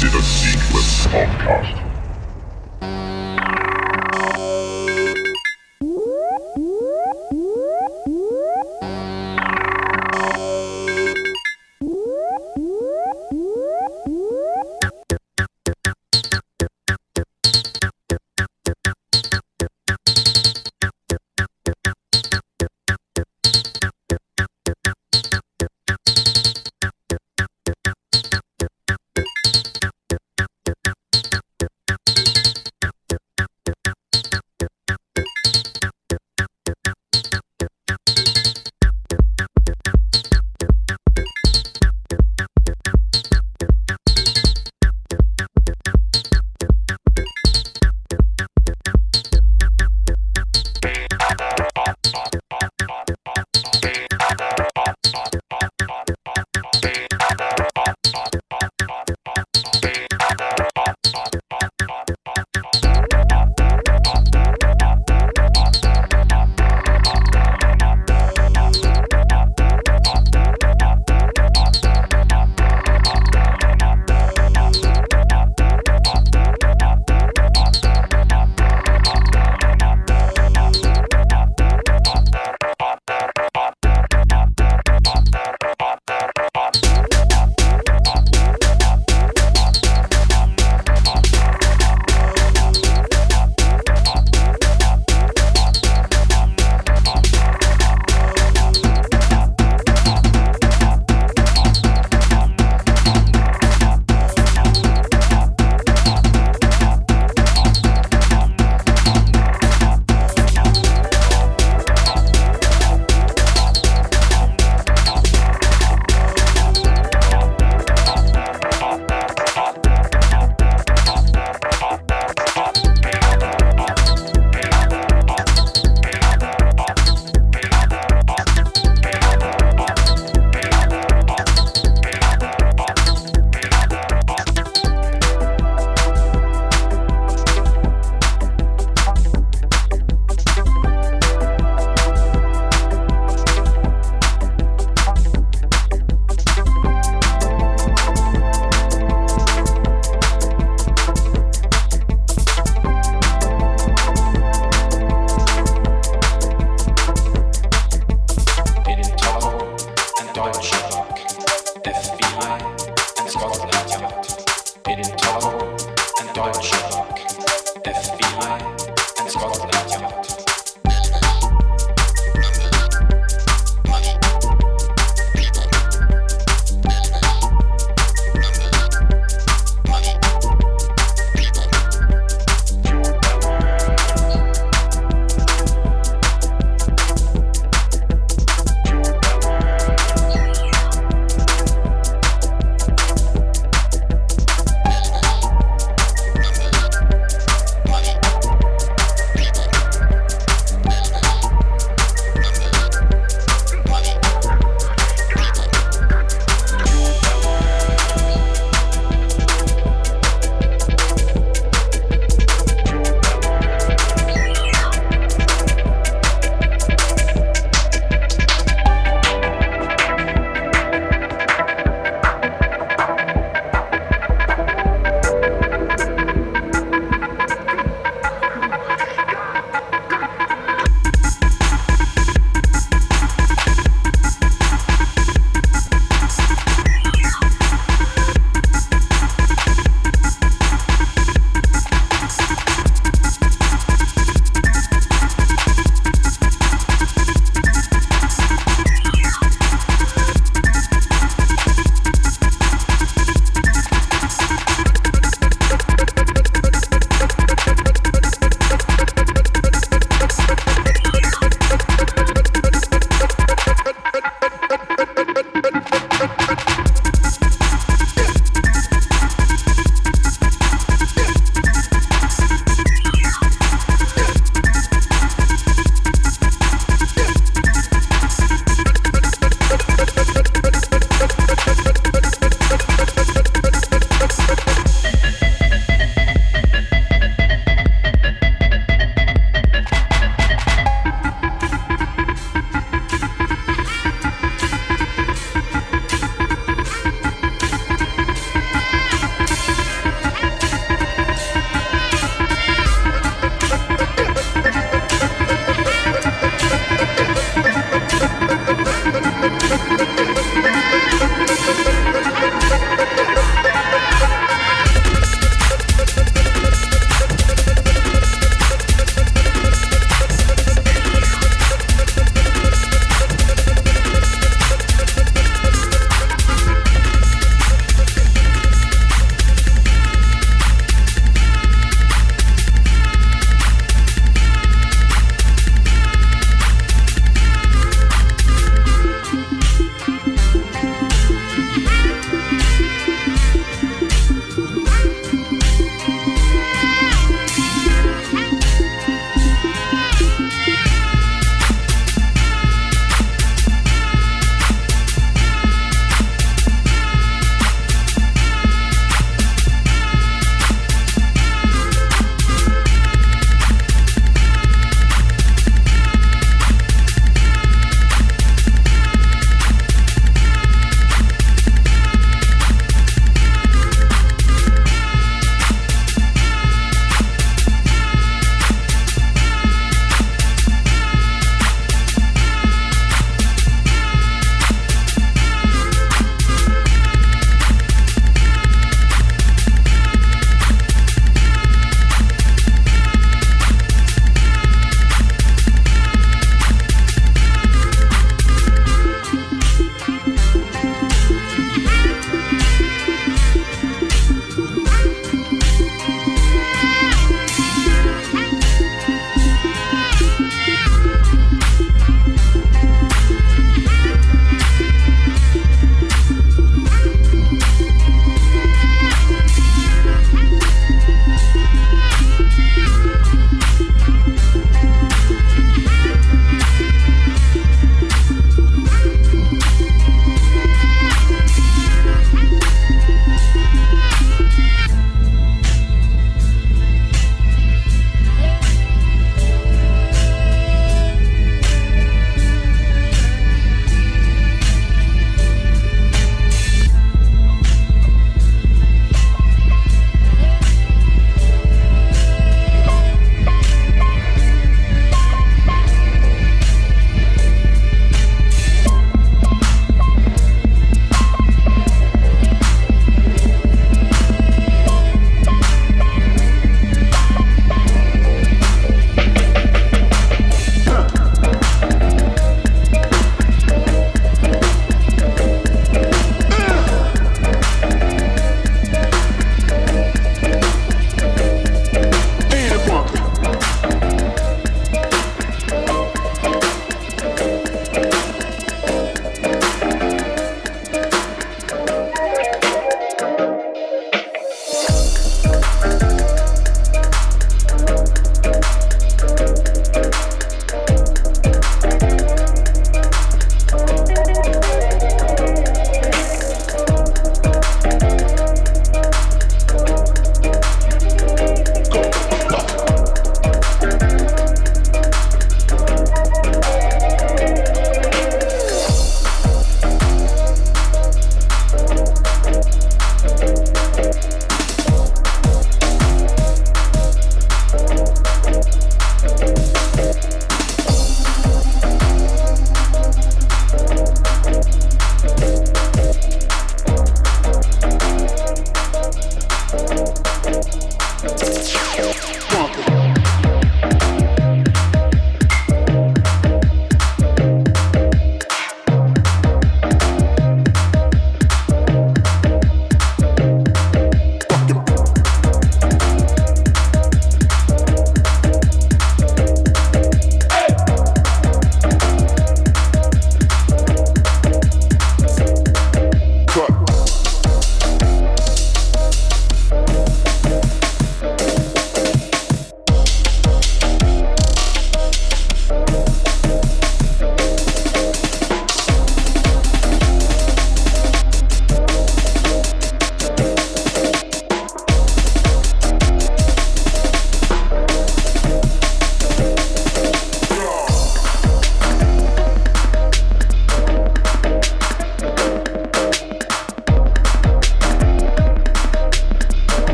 Consider Sequence Podcast.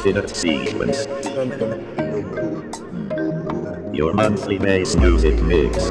infinite sequence. Your monthly bass music mix.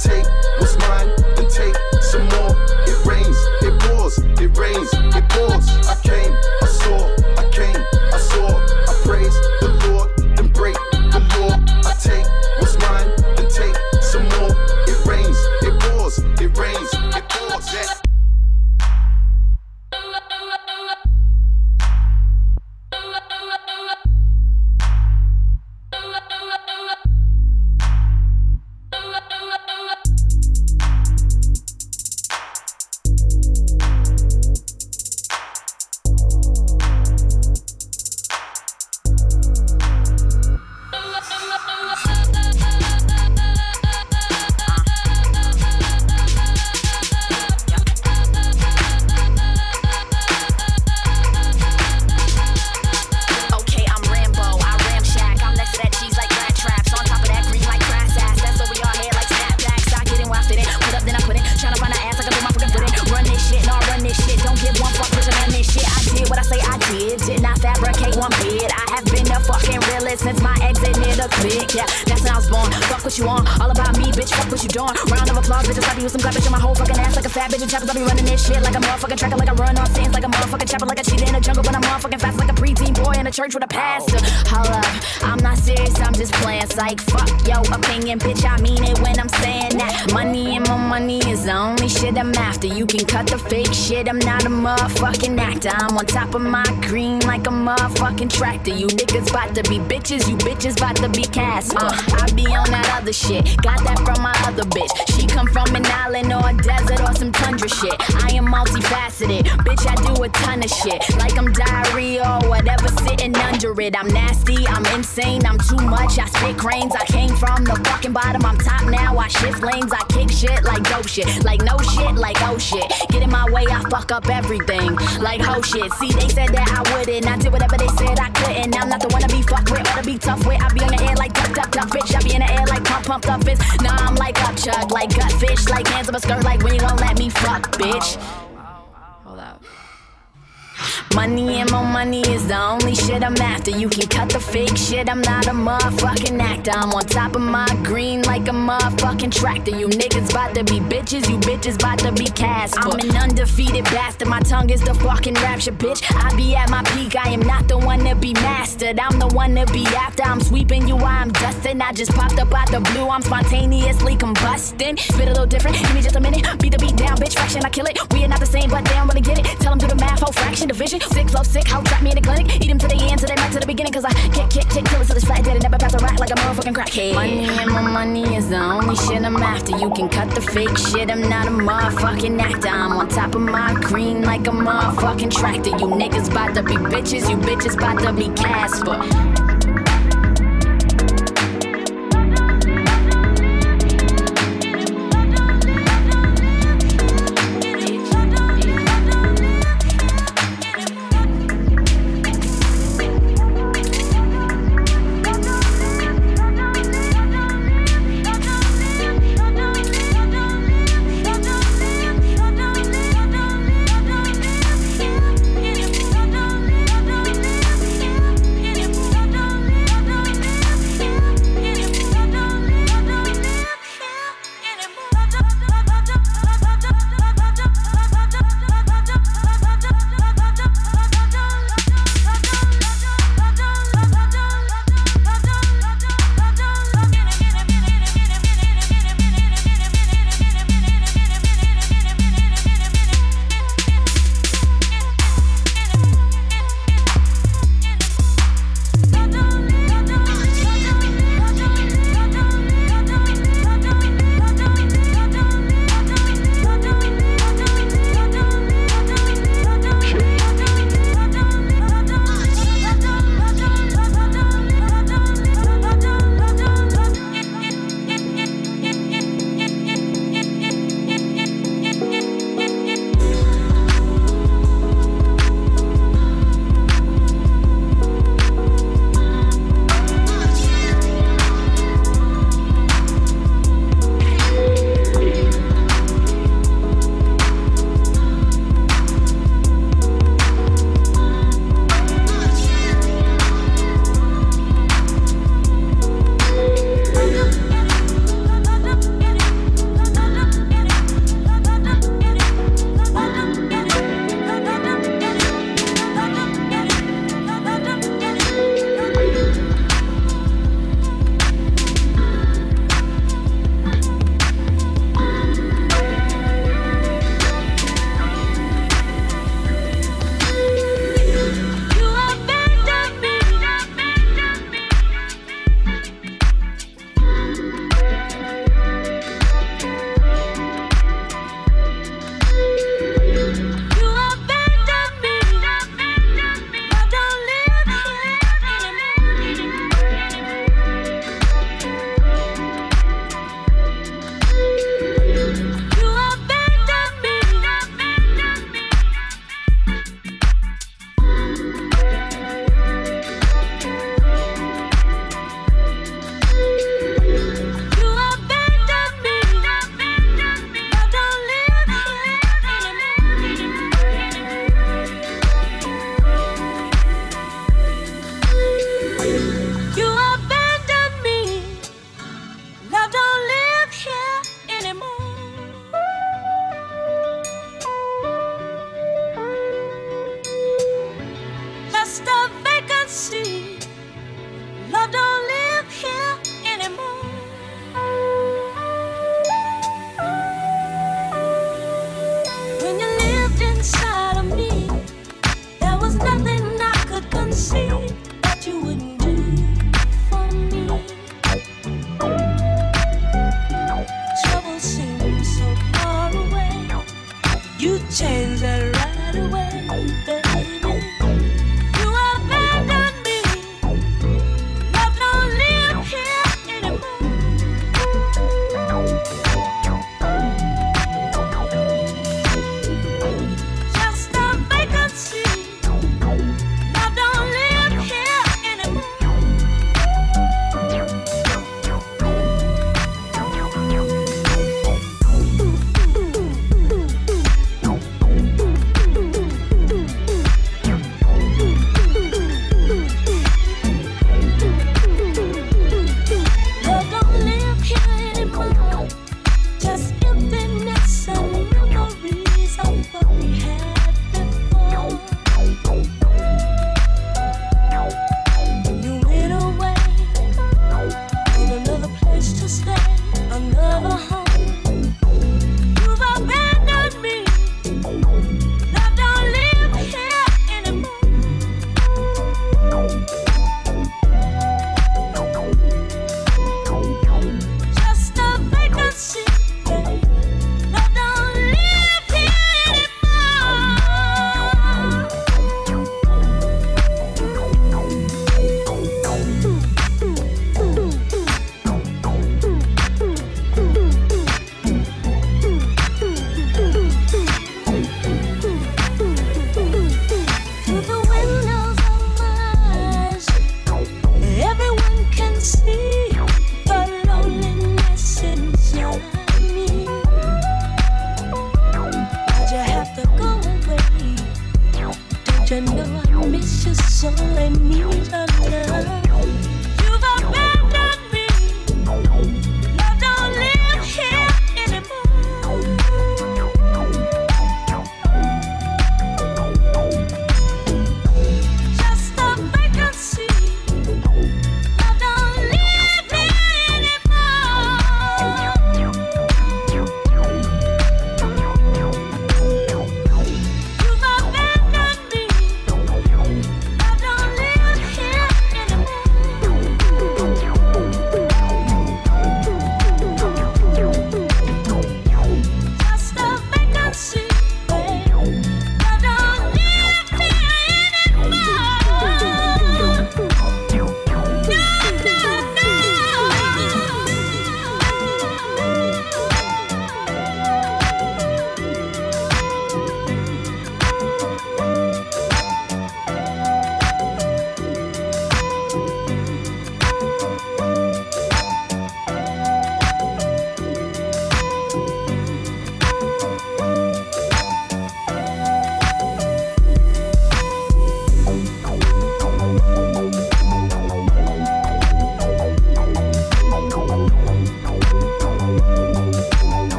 church Money money is the only shit I'm after. You can cut the fake shit, I'm not a motherfucking actor. I'm on top of my green like a motherfucking tractor. You niggas bout to be bitches, you bitches bout to be cast. Uh, I be on that other shit, got that from my other bitch. She come from an island or a desert or some tundra shit. I am multifaceted, bitch, I do a ton of shit. Like I'm diarrhea or whatever, sitting under it. I'm nasty, I'm insane, I'm too much. I spit cranes, I came from the fucking bottom. I'm top now, I shift lanes, I kick shit like shit. Like no shit, like oh shit. Get in my way, I fuck up everything. Like ho shit. See, they said that I wouldn't. I did whatever they said I couldn't. I'm not the one to be fucked with or to be tough with. I be on the air like duck, duck, duck, bitch. I be in the air like pump, pump, up fist. Nah, I'm like up chuck, like gut fish, like hands up a skirt, like when you gon' let me fuck, bitch. Money and more money is the only shit I'm after. You can cut the fake shit, I'm not a motherfucking actor. I'm on top of my green like a motherfucking tractor. You niggas bout to be bitches, you bitches bout to be cast. I'm an undefeated bastard, my tongue is the fucking rapture, bitch. I be at my peak, I am not the one to be mastered. I'm the one to be after. I'm sweeping you while I'm dusting. I just popped up out the blue, I'm spontaneously combusting. Spit a little different, give me just a minute. Beat the beat down, bitch, fraction, I kill it. We are not the same, but they don't really get it. Tell them do the math, whole fraction, division. Sick, love, sick, how trap me in the clinic. Eat them to the end, till the back to the beginning. Cause I kick, kick, kick, kill it till it's flat dead and never pass a rat like a motherfucking crackhead. Money and my money is the only shit I'm after. You can cut the fake shit, I'm not a motherfucking actor. I'm on top of my green like a motherfucking tractor. You niggas bout to be bitches, you bitches bout to be Casper.